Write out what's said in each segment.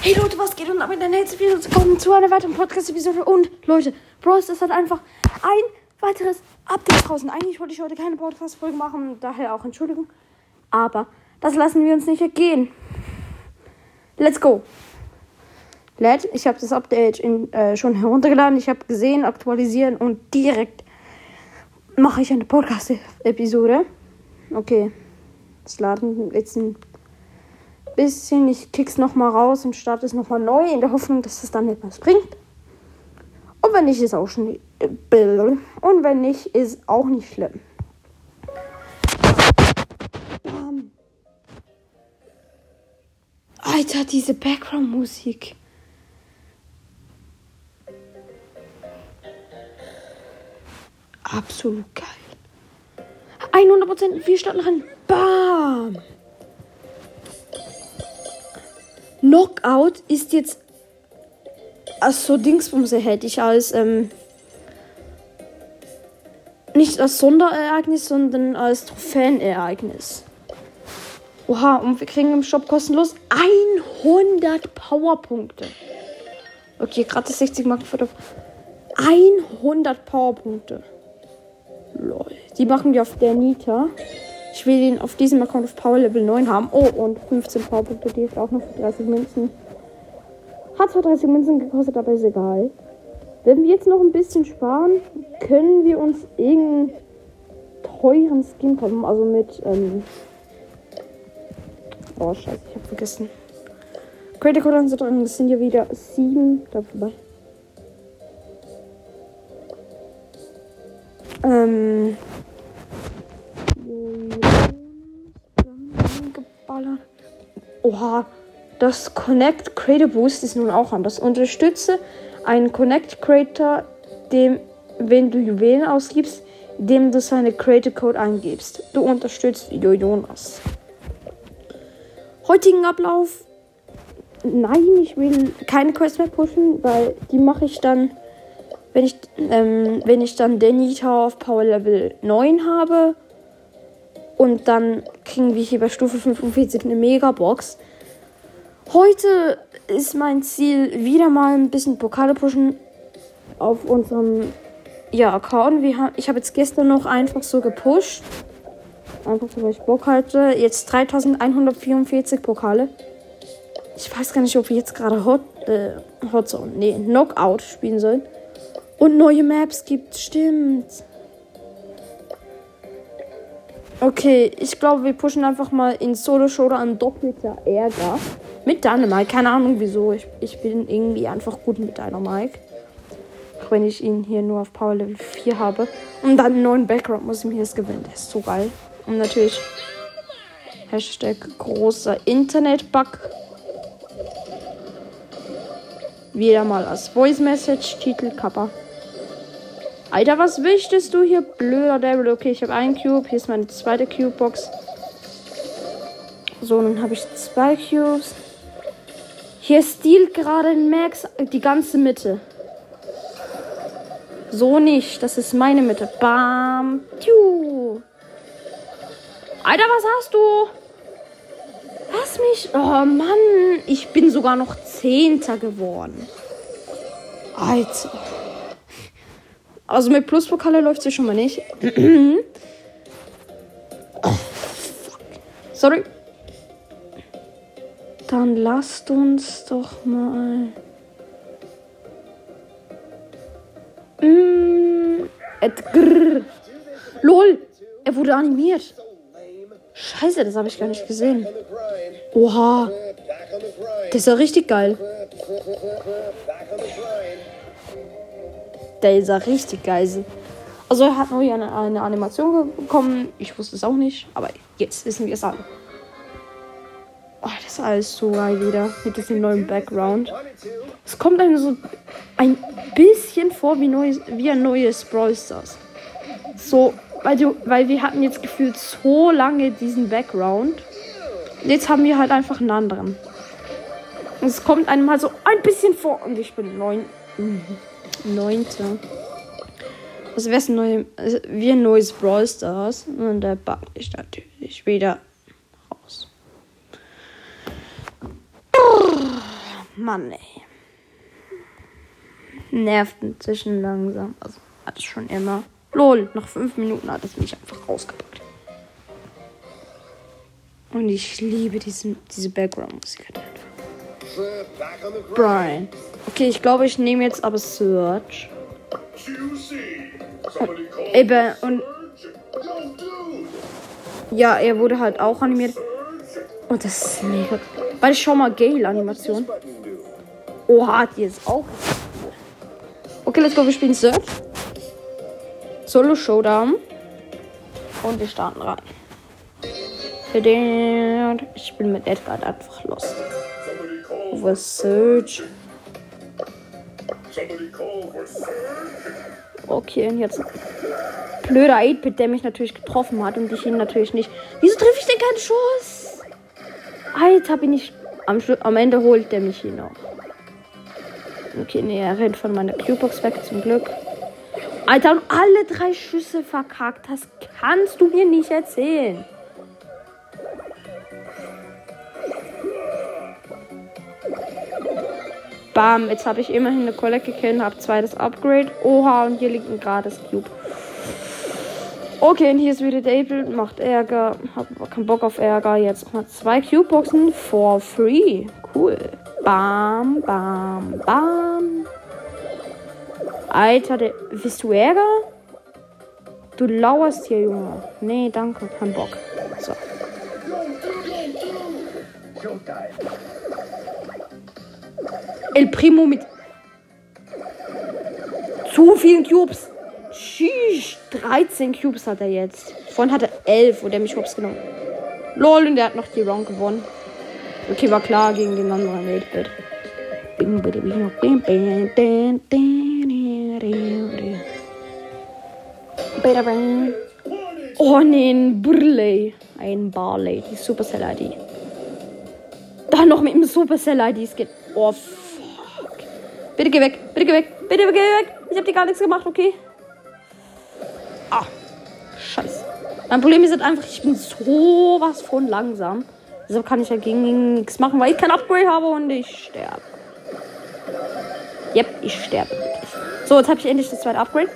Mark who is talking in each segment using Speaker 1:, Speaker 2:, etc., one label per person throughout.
Speaker 1: Hey Leute, was geht? Und damit ein herzlich willkommen zu einer weiteren Podcast-Episode. Und Leute, Bros, das hat einfach ein weiteres Update draußen. Eigentlich wollte ich heute keine Podcast-Folge machen, daher auch Entschuldigung. Aber das lassen wir uns nicht ergehen. Let's go. Lad, ich habe das Update in, äh, schon heruntergeladen. Ich habe gesehen, aktualisieren und direkt mache ich eine Podcast-Episode. Okay. Das Laden jetzt ein bisschen. Ich kick's nochmal raus und starte es nochmal neu, in der Hoffnung, dass es dann etwas bringt. Und wenn nicht, ist auch schon. Und wenn nicht, ist auch nicht schlimm. Bam. Alter, diese Background-Musik. Absolut geil. 100% wir starten rein. Bam! Knockout ist jetzt als so Dingsbumse hätte ich als ähm, nicht als Sonderereignis, sondern als Trophäenereignis. Oha, und wir kriegen im Shop kostenlos 100 Powerpunkte. Okay, gratis 60 Marken für 100 Powerpunkte. Lol. Die machen wir auf der Nita. Ich will ihn auf diesem Account auf Power Level 9 haben. Oh, und 15 Powerpunkte, die ist auch noch für 30 Münzen. Hat zwar 30 Münzen gekostet, aber ist egal. Wenn wir jetzt noch ein bisschen sparen, können wir uns irgendeinen teuren Skin kommen. Also mit, ähm Oh, scheiße, ich hab vergessen. Critical Code sind drin, das sind ja wieder 7. Da vorbei. Ähm. Oha, das Connect Creator Boost ist nun auch anders. Unterstütze einen Connect Creator, dem, wenn du Juwelen ausgibst, dem du seine Creator Code eingibst. Du unterstützt Jonas. Heutigen Ablauf. Nein, ich will keine Quest mehr pushen, weil die mache ich dann, wenn ich, ähm, wenn ich dann Denita auf Power Level 9 habe. Und dann kriegen wir hier bei Stufe 45 eine Megabox. Heute ist mein Ziel wieder mal ein bisschen Pokale pushen auf unserem ja, Account. Wir haben, ich habe jetzt gestern noch einfach so gepusht. Einfach so, weil ich Bock hatte. Jetzt 3144 Pokale. Ich weiß gar nicht, ob wir jetzt gerade Hot, äh, Hot Zone, nee, Knockout spielen sollen. Und neue Maps gibt, stimmt. Okay, ich glaube, wir pushen einfach mal in Solo-Showdown an doppelter Ärger. Mit Dynamite. Keine Ahnung wieso. Ich, ich bin irgendwie einfach gut mit Dynamite. Auch wenn ich ihn hier nur auf Power Level 4 habe. Und dann einen neuen Background muss ich mir jetzt gewinnen. Der ist so geil. Und natürlich Hashtag großer Internet-Bug. Wieder mal als Voice Message, Titel Kappa. Alter, was wichtest du hier, blöder Devil? Okay, ich habe einen Cube. Hier ist meine zweite Cube-Box. So, dann habe ich zwei Cubes. Hier stiehlt gerade Max die ganze Mitte. So nicht. Das ist meine Mitte. Bam. Tiu. Alter, was hast du? Lass mich. Oh Mann. Ich bin sogar noch Zehnter geworden. Alter. Also mit Pluspokale läuft sie schon mal nicht. oh, Sorry. Dann lasst uns doch mal. Mm. LOL! Er wurde animiert. Scheiße, das habe ich gar nicht gesehen. Oha. Das ist ja richtig geil. Der ist ja richtig geil. Also er hat neu eine, eine Animation bekommen. Ich wusste es auch nicht, aber jetzt wissen wir es alle. Oh, das ist alles so geil wieder mit diesem neuen Background. Es kommt einem so ein bisschen vor wie, neues, wie ein neues Brawl Stars. So, weil, du, weil wir hatten jetzt gefühlt so lange diesen Background. Jetzt haben wir halt einfach einen anderen. Und es kommt einem halt so ein bisschen vor. Und ich bin neun. Neunter. Also wäre es neu, also ein neues Brawl Stars. Und der Bug ist natürlich wieder raus. Mann, ey. Nervt inzwischen langsam. Also hat es schon immer. Lol, nach fünf Minuten hat es mich einfach rausgepackt. Und ich liebe diesen, diese Background-Musik. Brian. Okay, ich glaube, ich nehme jetzt aber Search. Eben, und. Ja, er wurde halt auch animiert. Und das ist mega. Weil ich schau mal Gale-Animation. Oha, die ist auch. Okay, let's go, wir spielen Search. Solo Showdown. Und wir starten rein. Ich bin mit Edgar einfach los. Over Search. Okay, und jetzt blöder 8-Bit, der mich natürlich getroffen hat und ich ihn natürlich nicht. Wieso treffe ich denn keinen Schuss? Alter, bin ich. Am, am Ende holt der mich hier noch. Okay, nee, er rennt von meiner Q-Box weg, zum Glück. Alter, und alle drei Schüsse verkackt. Das kannst du mir nicht erzählen. Bam, jetzt habe ich immerhin eine Collect gekillt, habe zweites Upgrade. Oha, und hier liegt ein gratis Cube. Okay, und hier ist wieder Dable, macht Ärger, hab keinen Bock auf Ärger. Jetzt mal zwei Cube-Boxen for free. Cool. Bam, bam, bam. Alter, der, willst du Ärger? Du lauerst hier, Junge. Nee, danke, kein Bock. So. El Primo mit zu vielen Cubes. Sheesh, 13 Cubes hat er jetzt. Vorhin hat er 11, wo der mich hops genommen. Lol, und der hat noch die Round gewonnen. Okay, war klar gegen den anderen 8-Bit. Oh nee, ein Burley. Ein Barley, die Supercell-ID. Da noch mit dem Supercell-ID. Es geht. Oh. Bitte geh weg, bitte geh weg, bitte geh weg. Ich hab dir gar nichts gemacht, okay? Ah, scheiße. Mein Problem ist halt einfach, ich bin sowas von langsam. Deshalb kann ich ja gegen nichts machen, weil ich kein Upgrade habe und ich sterbe. Yep, ich sterbe wirklich. So, jetzt habe ich endlich das zweite Upgrade.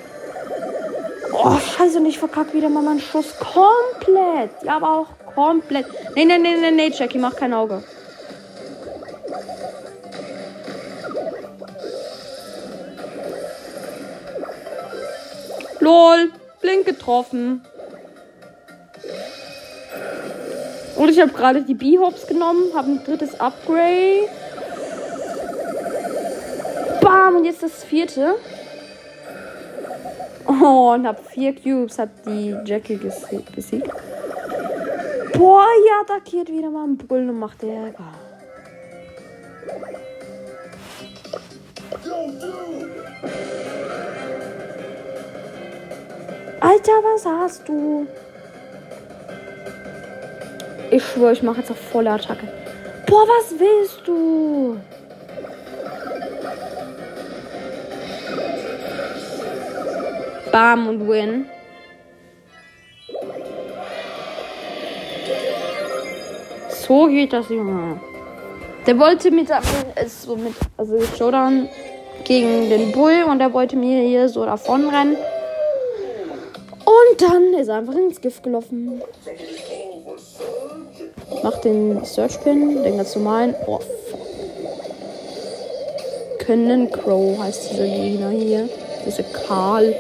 Speaker 1: Oh, scheiße, und ich verkacke wieder mal meinen Schuss. Komplett. Ja, aber auch komplett. Nee, nee, nee, nee, nee, Jackie, mach kein Auge. LOL, blink getroffen. Und ich habe gerade die B-Hops genommen, habe ein drittes Upgrade. Bam, und jetzt das vierte. Oh, und hab vier Cubes, hab die Jackie besiegt. Boah, ja, attackiert wieder mal ein Brüllen und macht Ärger. Alter, was hast du? Ich schwöre, ich mache jetzt auf volle Attacke. Boah, was willst du? Bam und win. So geht das, Junge. Der wollte mit, so mit also Showdown gegen den Bull und der wollte mir hier so davon rennen. Und dann ist er einfach ins Gift gelaufen. Mach den Search Pin, den ganz normalen. Oh, Können Crow heißt dieser Gegner hier. Diese Karl.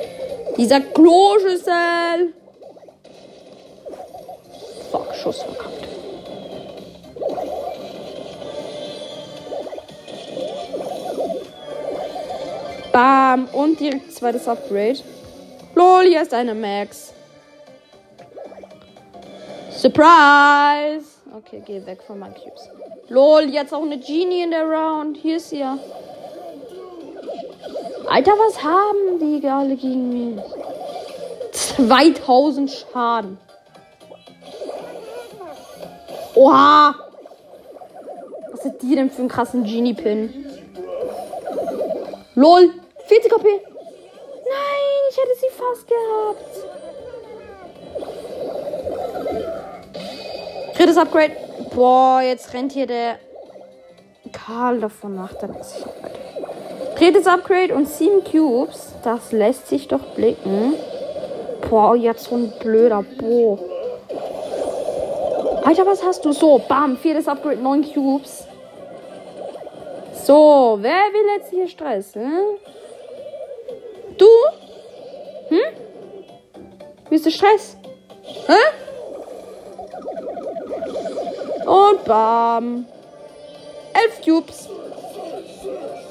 Speaker 1: Dieser Kloschüssel. Fuck, Schuss verkackt. Bam. Und direkt zweites Upgrade. Lol, hier ist eine Max. Surprise! Okay, geh weg von meinen Cubes. Lol, jetzt auch eine Genie in der Round. Hier ist sie. Alter, was haben die alle gegen mich? 2000 Schaden. Oha! Was hat die denn für einen krassen Genie-Pin? LOL! 40 KP! Nein, ich hätte sie fast gehabt. Drittes Upgrade. Boah, jetzt rennt hier der Karl davon nach. Drittes Upgrade und 7 Cubes. Das lässt sich doch blicken. Boah, jetzt so ein blöder Bo. Alter, was hast du? So, bam, viertes Upgrade, 9 Cubes. So, wer will jetzt hier Stress? Hm? Du? Du Stress? Hä? Und bam. Elf Cubes.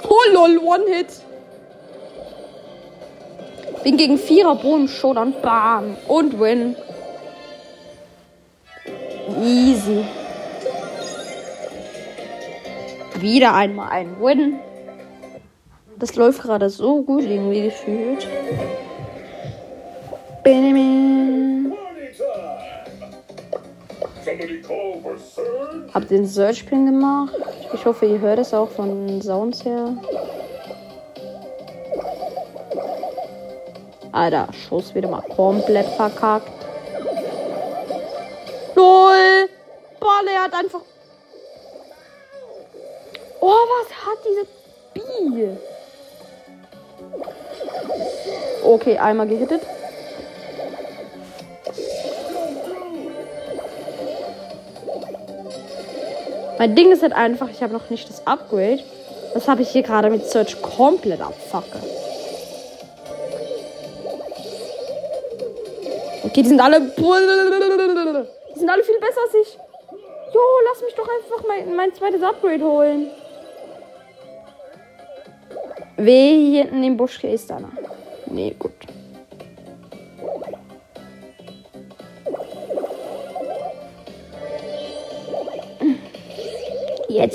Speaker 1: Oh lol, One-Hit. Bin gegen Vierer Bohnen Showdown. Bam. Und win. Easy. Wieder einmal ein Win. Das läuft gerade so gut irgendwie gefühlt. Benjamin. Hab den Search Pin gemacht. Ich hoffe, ihr hört es auch von Sounds her. Alter, Schuss wieder mal komplett verkackt. LOL! Er hat einfach. Oh, was hat diese Bi? Okay, einmal gehittet. Mein Ding ist halt einfach, ich habe noch nicht das Upgrade. Das habe ich hier gerade mit Search komplett abfacke. Okay, die sind alle. Die sind alle viel besser als ich. Jo, lass mich doch einfach mein, mein zweites Upgrade holen. Weh, hier hinten im Busch ist da. Nee, gut.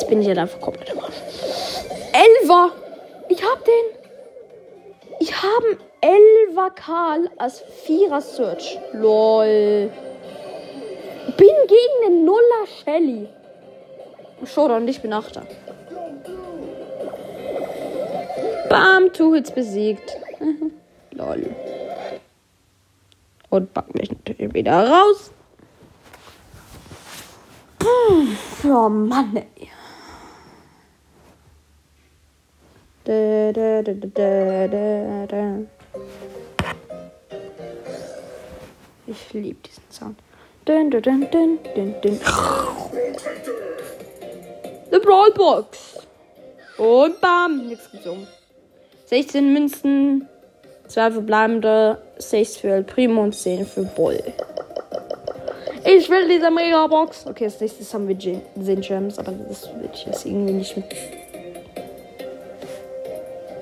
Speaker 1: Jetzt bin ich ja dafür komplett im Arsch. Elfer! Ich hab den! Ich habe Elfer Karl als Vierer Search. LOL. Bin gegen den Nuller Shelly. Showdown, ich bin Achter. Bam, Two Hits besiegt. LOL. Und pack mich natürlich wieder raus. Oh Mann, ey. Da, da, da, da, da, da. Ich liebe diesen Sound. Dun, dun, dun, dun, dun, dun. The Brawl Box. Und bam, nichts gezogen. 16 Münzen, 2 verbleibende, 6 für El Primo und 10 für Bull. Ich will diese Megabox. Okay, als nächstes haben wir den Gems, aber das will ich jetzt irgendwie nicht mit.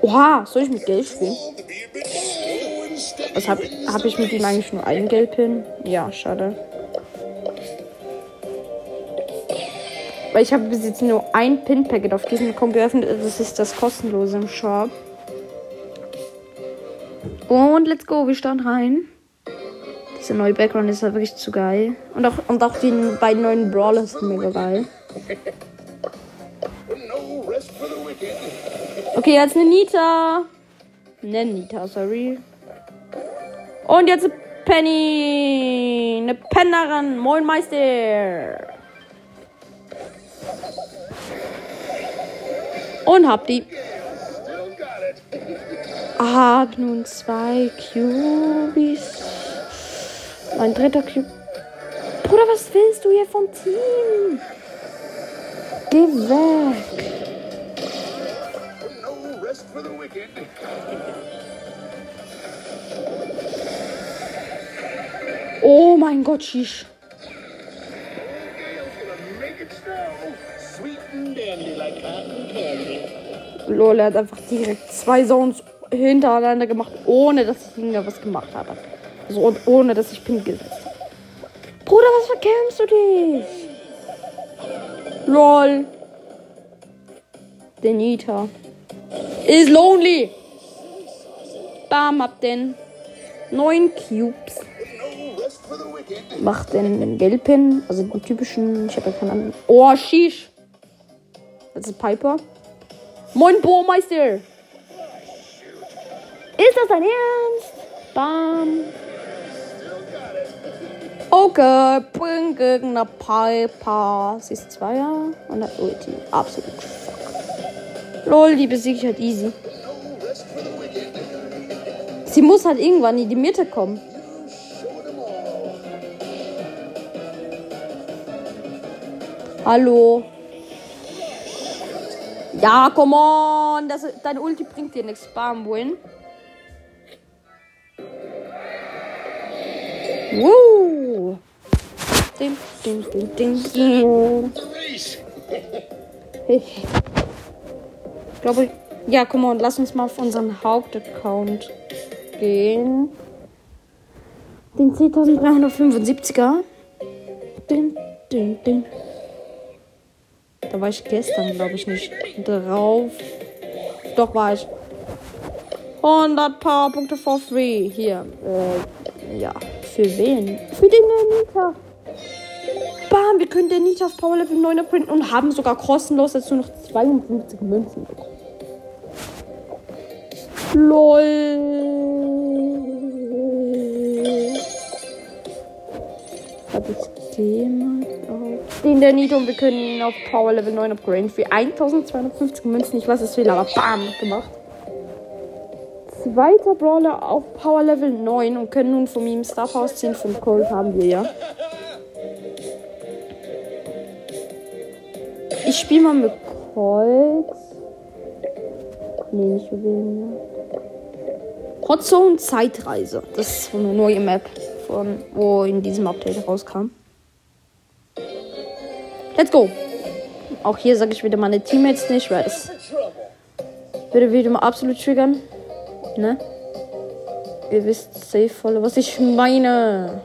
Speaker 1: Oha, soll ich mit Geld spielen? Was hab, hab ich mit ihm eigentlich nur einen Geldpin? Ja, schade. Weil ich habe bis jetzt nur ein Pin-Packet auf diesem Kombi geöffnet. Das ist das kostenlose im Shop. Und let's go, wir starten rein. Dieser neue Background ist halt wirklich zu geil. Und auch, und auch die beiden neuen Brawlers sind mega geil. Okay, jetzt eine Nita. Ne, Nita, sorry. Und jetzt eine Penny. Eine Pennerin. Moin Meister. Und hab die. Hab nun zwei Cubies. Mein dritter Cube. Bruder, was willst du hier vom Team? Geh weg. Oh mein Gott, Shish. Lol, er hat einfach direkt zwei Zones hintereinander gemacht, ohne dass ich irgendwas gemacht habe. Also und ohne dass ich Pin gesetzt habe. Bruder, was verkämpfst du dich? Lol. Denita. Is lonely. Bam, hab den. Neun Cubes. Mach den Gelbpin, also den typischen. Ich habe ja keine Ahnung. Oh, Shish. Das ist Piper. Moin, Bohrmeister. Ist das dein Ernst? Bam. Okay, bring gegen eine Piper. Sie ist Zweier und hat Ulti. Absolut. Lol, die besiege ich halt easy. Sie muss halt irgendwann in die Mitte kommen. Hallo. Ja, come on. Das, deine Ulti bringt dir nichts. Bam, win. Woo. Ding, ding, ding, ding, ding. Ich glaube, ja, come on. Lass uns mal auf unseren Hauptaccount gehen. Den 10.375er. Ding, ding, ding. Da war ich gestern, glaube ich, nicht drauf. Doch war ich. 100 Powerpunkte for free. Hier. Äh, ja. Für wen? Für den Nita. Bam, wir können den Nita auf Power Level 9 printen und haben sogar kostenlos dazu noch 52 Münzen bekommen. LOL. Hab ich den auf? Den der Nito und wir können ihn auf Power Level 9 upgraden für 1250 Münzen. Ich weiß, es viel, aber bam, gemacht. Zweiter Brawler auf Power Level 9 und können nun von ihm Star Power 10 von Cold haben wir ja. Ich spiele mal mit Colt. Nee, nicht mit wem. Hot Zone Zeitreise. Das ist eine neue Map, von, wo in diesem Update rauskam. Let's go. Auch hier sage ich wieder meine Teammates nicht, weil es würde wieder mal absolut triggern. Ne? Ihr wisst safe voll, was ich meine.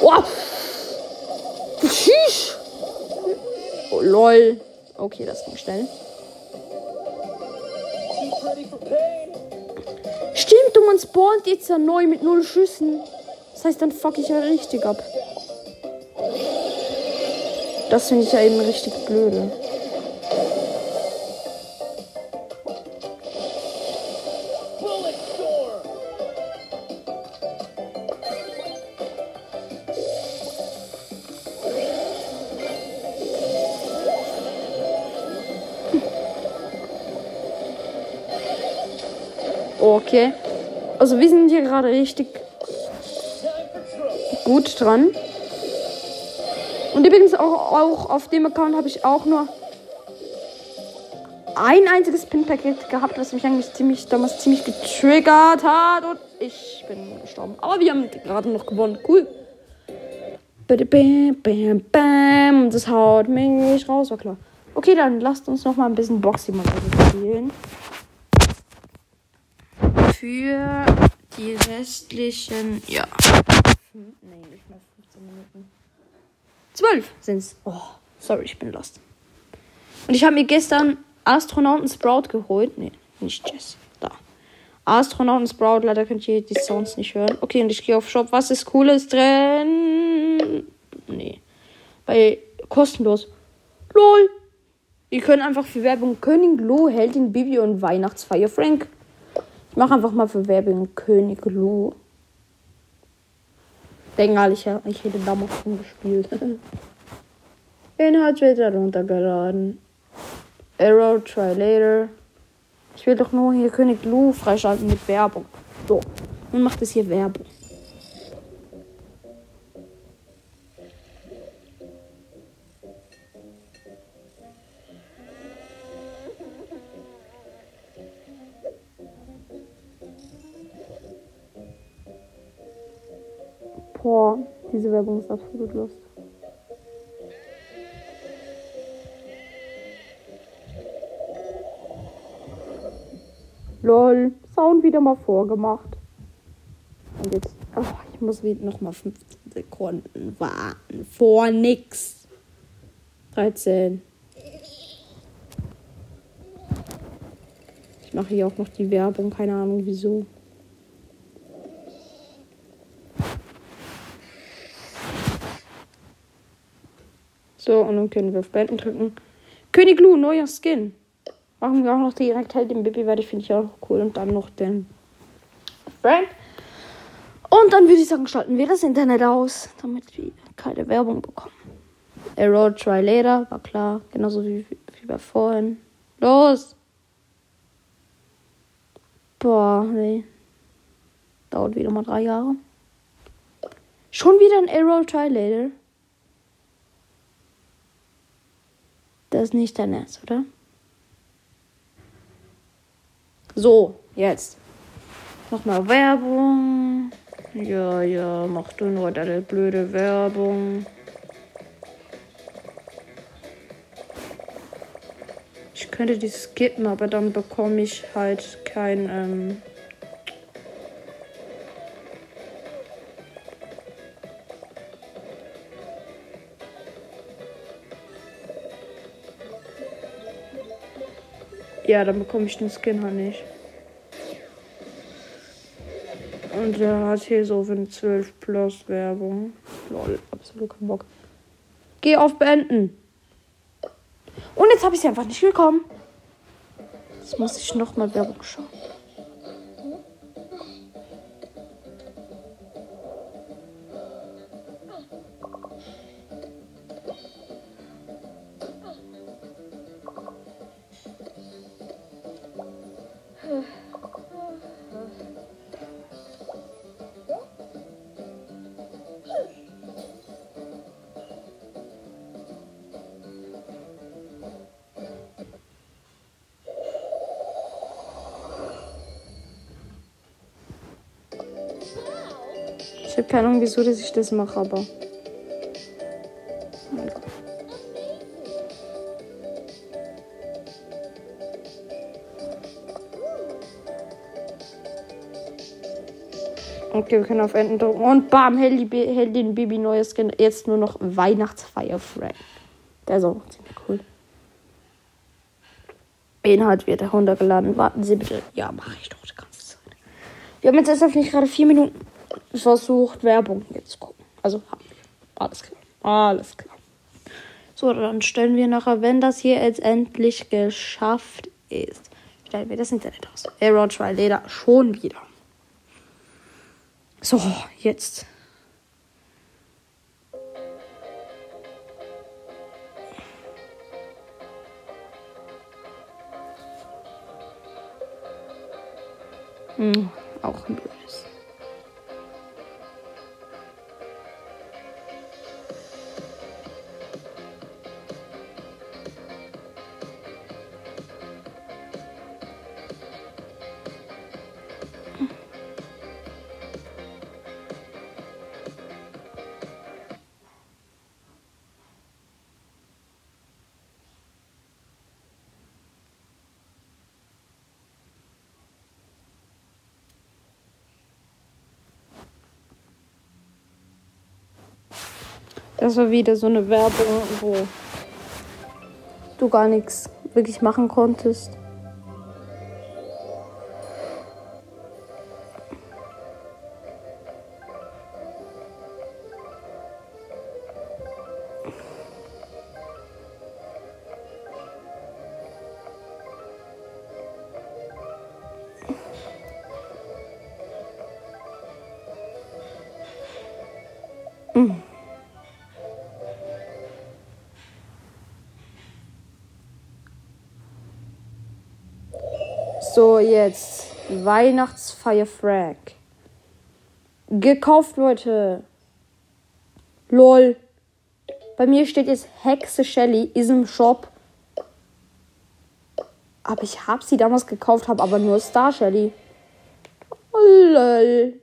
Speaker 1: Oh. Tschüss. Oh, lol. Okay, das ging schnell. Stimmt, und man spawnt jetzt ja neu mit null Schüssen. Das heißt, dann fuck ich ja richtig ab. Das finde ich ja eben richtig blöde. Gerade richtig gut dran. Und übrigens auch, auch auf dem Account habe ich auch nur ein einziges Pin-Paket gehabt, was mich eigentlich ziemlich damals ziemlich getriggert hat. Und ich bin gestorben. Aber wir haben gerade noch gewonnen. Cool. Bam, bam, bam. Das haut mich raus, war klar. Okay, dann lasst uns noch mal ein bisschen Boxy mal spielen für die restlichen, ja. Nee, nicht mehr 15 Minuten. 12 sind's. Oh, sorry, ich bin lost. Und ich habe mir gestern Astronauten Sprout geholt. Nee, nicht Jess. Da. Astronauten Sprout, leider könnt ihr die Sounds nicht hören. Okay, und ich gehe auf Shop. Was ist Cooles drin? Nee. Bei kostenlos. LOL. Ihr könnt einfach für Werbung König Lo, Heldin Bibi und Weihnachtsfeier Frank. Ich mache einfach mal für Werbung König Lu. Denke ich, ich hätte damals schon gespielt. Inhalt wird heruntergeladen. Arrow, try later. Ich will doch nur hier König Lu freischalten mit Werbung. So. Und macht es hier Werbung. Boah, diese Werbung ist absolut lust. Lol, Sound wieder mal vorgemacht. Und jetzt, oh, ich muss wieder noch mal 15 Sekunden warten. Vor nix. 13. Ich mache hier auch noch die Werbung, keine Ahnung wieso. So, und dann können wir auf Beenden drücken. König Lu, neuer Skin. Machen wir auch noch direkt halt den Baby, weil ich finde ich auch cool. Und dann noch den Frank. Und dann würde ich sagen, schalten wir das Internet aus, damit wir keine Werbung bekommen. Arrow Try Later, war klar. Genauso wie, wie bei vorhin. Los! Boah, nee. Dauert wieder mal drei Jahre. Schon wieder ein Arrow Try Later. Das nicht dein Ernst, oder? So, jetzt. Nochmal Werbung. Ja, ja, mach du nur deine blöde Werbung. Ich könnte die skippen, aber dann bekomme ich halt kein. Ähm ja, dann bekomme ich den Skin halt nicht. Und der hat hier so für eine 12 Plus Werbung. Lol, absolut keinen Bock. Geh auf Beenden. Und jetzt habe ich sie einfach nicht bekommen. Jetzt muss ich nochmal Werbung schauen. Ich habe keine Ahnung, wieso dass ich das mache, aber. Okay, wir können auf Enden drücken. Und bam, den Baby neues Skin. Jetzt nur noch Weihnachtsfeier Frank. Der ist auch ziemlich cool. Inhalt wird heruntergeladen. Warten Sie bitte. Ja, mache ich doch die ganze Zeit. Wir haben jetzt erst nicht gerade vier Minuten versucht, Werbung jetzt zu gucken. Also haben wir. Alles klar. Alles klar. So, dann stellen wir nachher, wenn das hier jetzt endlich geschafft ist, stellen wir das Internet aus. Error Try Leder schon wieder. So, jetzt. Hm, auch ein blödes. Das war wieder so eine Werbung, wo du gar nichts wirklich machen konntest. So, jetzt Weihnachtsfeier Frag. Gekauft, Leute. Lol. Bei mir steht jetzt Hexe Shelly ist im Shop. Aber ich habe sie damals gekauft, habe aber nur Star Shelly. Lol.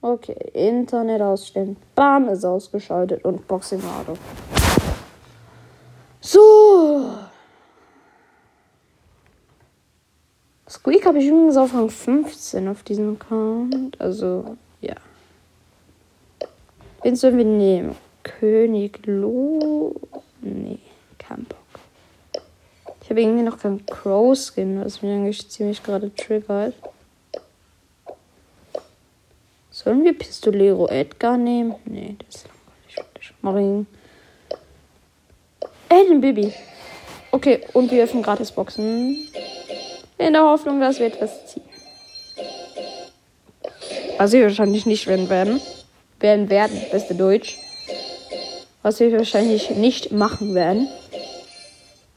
Speaker 1: Okay, Internet ausstellen. Bam, ist ausgeschaltet und Boxing Auto. So. Squeak habe ich übrigens auf Rang 15 auf diesem Account. Also, ja. Wen sollen wir nehmen? König Lo. Nee, kein Bock. Ich habe irgendwie noch keinen Crow-Skin, was mich eigentlich ziemlich gerade triggert. Sollen wir Pistolero Edgar nehmen? Nee, das ist langweilig. Marin. Ey, den Baby. Okay, und wir öffnen gratis Boxen. In der Hoffnung, dass wir etwas ziehen. Was wir wahrscheinlich nicht werden werden. Werden werden, beste Deutsch. Was wir wahrscheinlich nicht machen werden.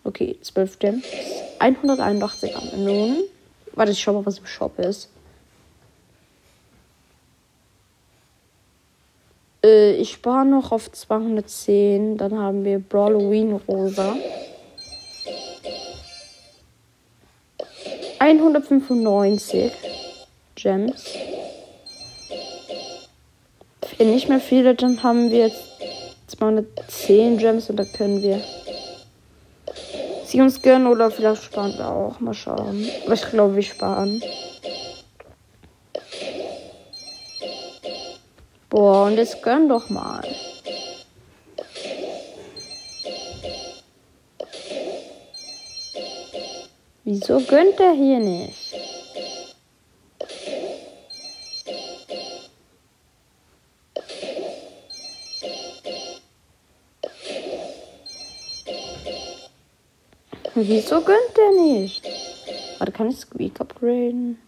Speaker 1: Okay, 12 Gems. 181 am Nun. Warte, ich schau mal, was im Shop ist. Äh, ich spare noch auf 210. Dann haben wir Brawloween Rosa. 195 Gems. Wenn nicht mehr viele, dann haben wir jetzt 210 Gems und da können wir sie uns gönnen oder vielleicht sparen wir auch. Mal schauen. Aber ich glaube, wir sparen. Boah, und jetzt gönn doch mal. Wieso gönnt er hier nicht? Wieso gönnt er nicht? Warte, kann ich Squeak upgraden?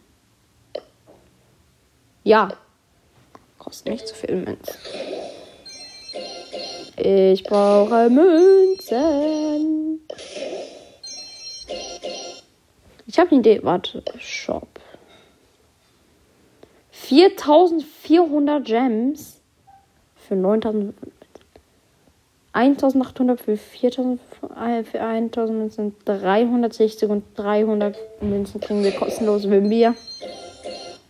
Speaker 1: Ja. Kostet nicht zu viel Münzen. Ich brauche Münzen. Ich habe eine Idee. Warte, Shop. 4400 Gems für 9000. 1800 für 4000 äh, für 1000 Münzen 360 und 300 Münzen kriegen wir kostenlos, wenn wir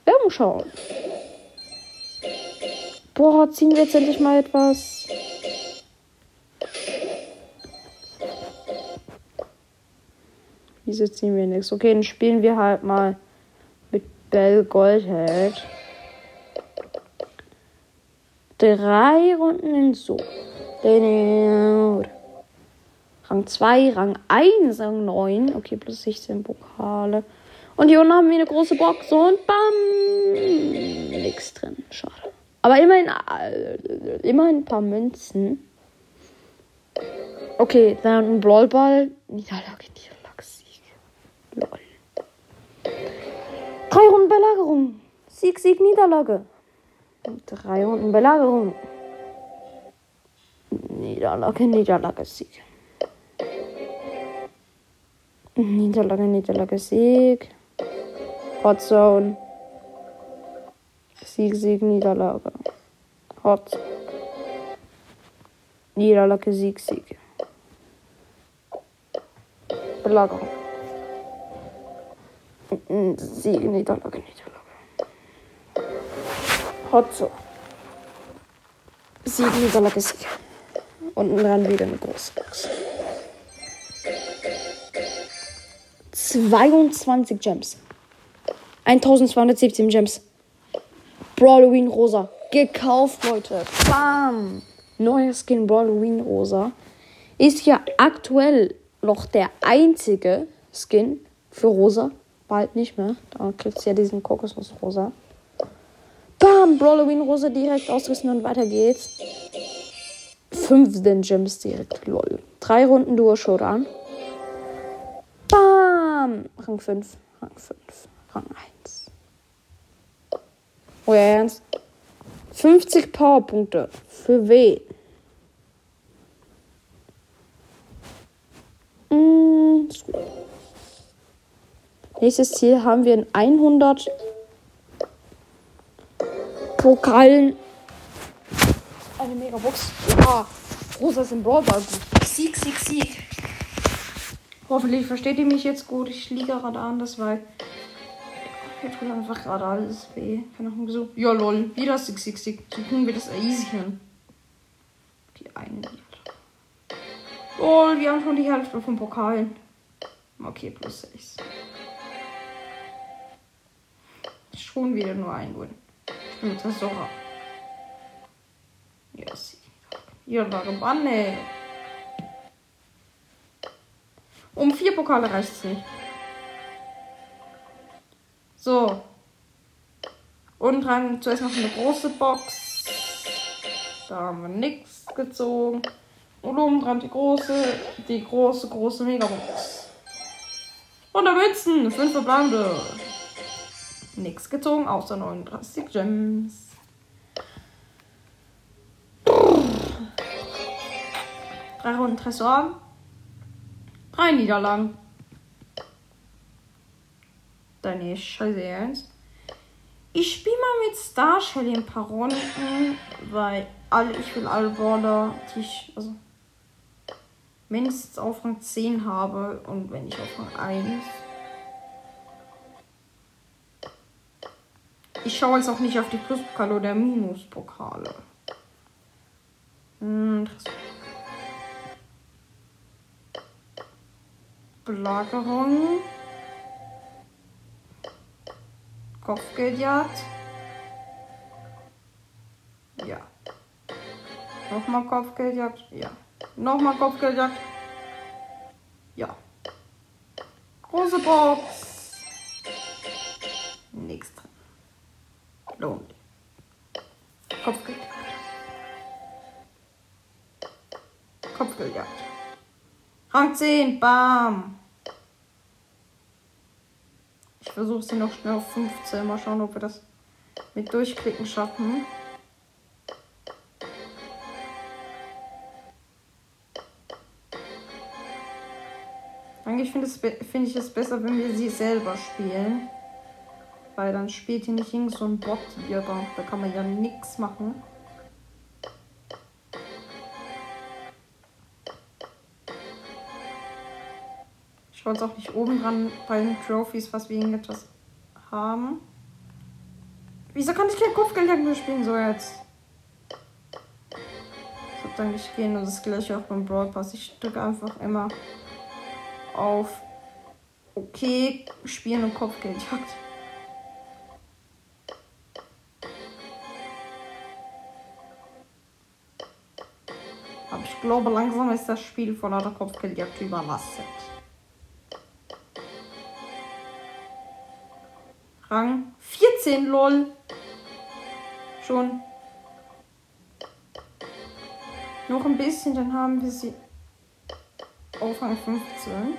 Speaker 1: Werbung schauen. Boah, ziehen wir jetzt endlich mal etwas. Wieso ziehen wir nichts? Okay, dann spielen wir halt mal mit Bell Goldhead. Drei Runden in so. Rang 2, Rang 1, Rang 9. Okay, plus 16 Pokale. Und hier unten haben wir eine große Box und bam! Nix drin. Schade. Aber immerhin, äh, immerhin ein paar Münzen. Okay, dann ein Brawlball. Niederlage, Niederlage. Lol. Drei Runden Belagerung. Sieg, Sieg, Niederlage. Drei Runden Belagerung. Niederlage, Niederlage, Sieg. Niederlage, Niederlage, Sieg. Hot Zone. Sieg, Sieg, Niederlage. Hot. Niederlage, Sieg, Sieg. Belagerung. Sieg, Niederlage, Niederlage. Hotzo. Sieg, Niederlage, Sieg. Unten dran wieder eine große Box. 22 Gems. 1217 Gems. Brawloween Rosa. Gekauft, Leute. Bam! Neuer Skin Brawloween Rosa. Ist ja aktuell noch der einzige Skin für Rosa bald nicht mehr. Da kriegt es ja diesen Kokosnussrosa. Bam! Brawloween-Rosa direkt ausrüsten und weiter geht's. 15 Gems direkt. Lol. Drei Runden Duo Showdown. Bam! Rang 5. Rang 5. Rang 1. Oh ja, ernst? 50 Powerpunkte. Für wen? Mm, ist gut. Nächstes Ziel haben wir in 100 Pokalen eine Megabox. Ja, Rosa ist im Brawlball gut. Sieg, Sieg, Sieg. Hoffentlich versteht ihr mich jetzt gut. Ich liege gerade anders, weil mir tut einfach gerade alles weh. Keine Ahnung so. Ja, lol. Wieder Sieg, Sieg, Sieg. So kriegen wir das easy hin. Die eine. Lol, wir haben schon die Hälfte vom Pokalen. Okay, plus 6. Schon wieder nur ein Win. Mit der Sora. Yes. Ja, Banne. Um vier Pokale reicht es nicht. So. Und dran zuerst noch eine große Box. Da haben wir nichts gezogen. Und oben dran die große, die große, große Megabox. Und der Münzen, fünf verbleibende. Nichts gezogen, außer 39 Gems. Drei Runden Tresor. Drei Niederlagen. Deine Scheiße ernst. Ich spiele mal mit Star Shelly ein paar Runden, weil alle, ich will alle Baller, die ich, also mindestens auf Rang 10 habe und wenn ich auf Rang 1. Ich schaue jetzt auch nicht auf die Pluspokale oder Minuspokale. Hm, Belagerung. Kopfgeldjagd. Ja. Nochmal Kopfgeldjagd. Ja. Nochmal Kopfgeldjagd. Ja. Große Box. Nichts drin. Lohnt. Kopfgeldjagd. Kopfgeldjagd. Rang 10. Bam. Ich versuche sie noch schnell auf 15. Mal schauen, ob wir das mit Durchklicken schaffen. Eigentlich finde find ich es besser, wenn wir sie selber spielen. Weil dann spielt hier nicht irgend so ein Bot wieder. Da kann man ja nichts machen. Ich wollte auch nicht oben dran bei den Trophies, was wir irgendetwas haben. Wieso kann ich kein Kopfgeld mehr spielen so jetzt? Das wird dann nicht gehen und das gleiche auch beim Brawl Pass. Ich drücke einfach immer auf Okay, spielen und Kopfgeldjagd. Aber ich glaube, langsam ist das Spiel von der Kopfgeldjagd überlastet. Rang 14, lol. Schon. Noch ein bisschen, dann haben wir sie auf Rang 15.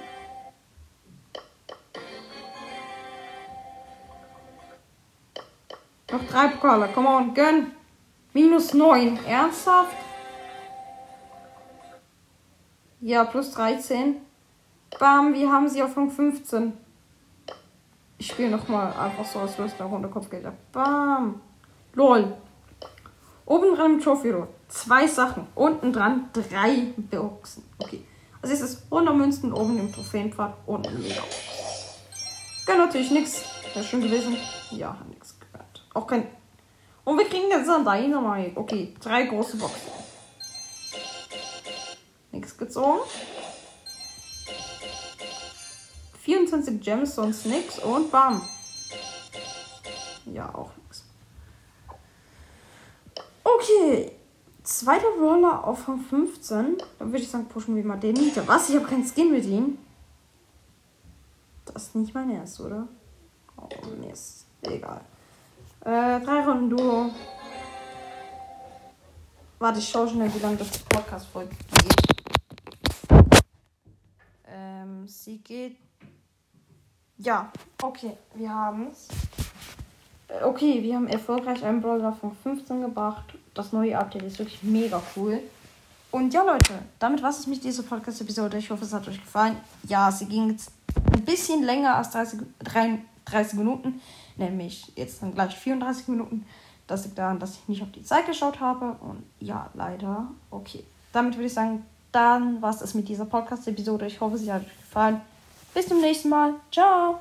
Speaker 1: Noch drei Pokale, komm on, gönn. Minus 9, ernsthaft? Ja, plus 13. Bam, wir haben sie auf Rang 15. Ich spiele nochmal einfach so als Lust Runde Kopfgelder. Bam. LOL. Oben dran im Trophy Road. Zwei Sachen. Unten dran drei Boxen. Okay. Also ist es 100 Münzen oben im Trophäenpfad und ein Leder. Gönn natürlich nichts. Wäre schon gewesen. Ja, hat nichts gehört. Auch kein. Und wir kriegen jetzt ein Dynamite. Okay, drei große Boxen. Nichts gezogen. 24 Gems, sonst nix und bam. Ja, auch nix. Okay. Zweiter Roller auf Rang 15. Dann würde ich sagen, pushen wir mal den Nita. Was? Ich habe keinen Skin mit ihm. Das ist nicht mein Ernst, oder? Oh, Mist. Egal. Äh, drei Runden Duo. Warte, ich schaue schnell, wie lange das Podcast-Folge geht. Ähm, sie geht ja, okay, wir haben es. Äh, okay, wir haben erfolgreich einen Brawler von 15 gebracht. Das neue Update ist wirklich mega cool. Und ja, Leute, damit war es mit dieser Podcast-Episode. Ich hoffe, es hat euch gefallen. Ja, sie ging jetzt ein bisschen länger als 30, 30 Minuten, nämlich jetzt dann gleich 34 Minuten. Das liegt daran, dass ich nicht auf die Zeit geschaut habe. Und ja, leider. Okay. Damit würde ich sagen, dann war es mit dieser Podcast-Episode. Ich hoffe, sie hat euch gefallen. Bis zum nächsten Mal. Ciao.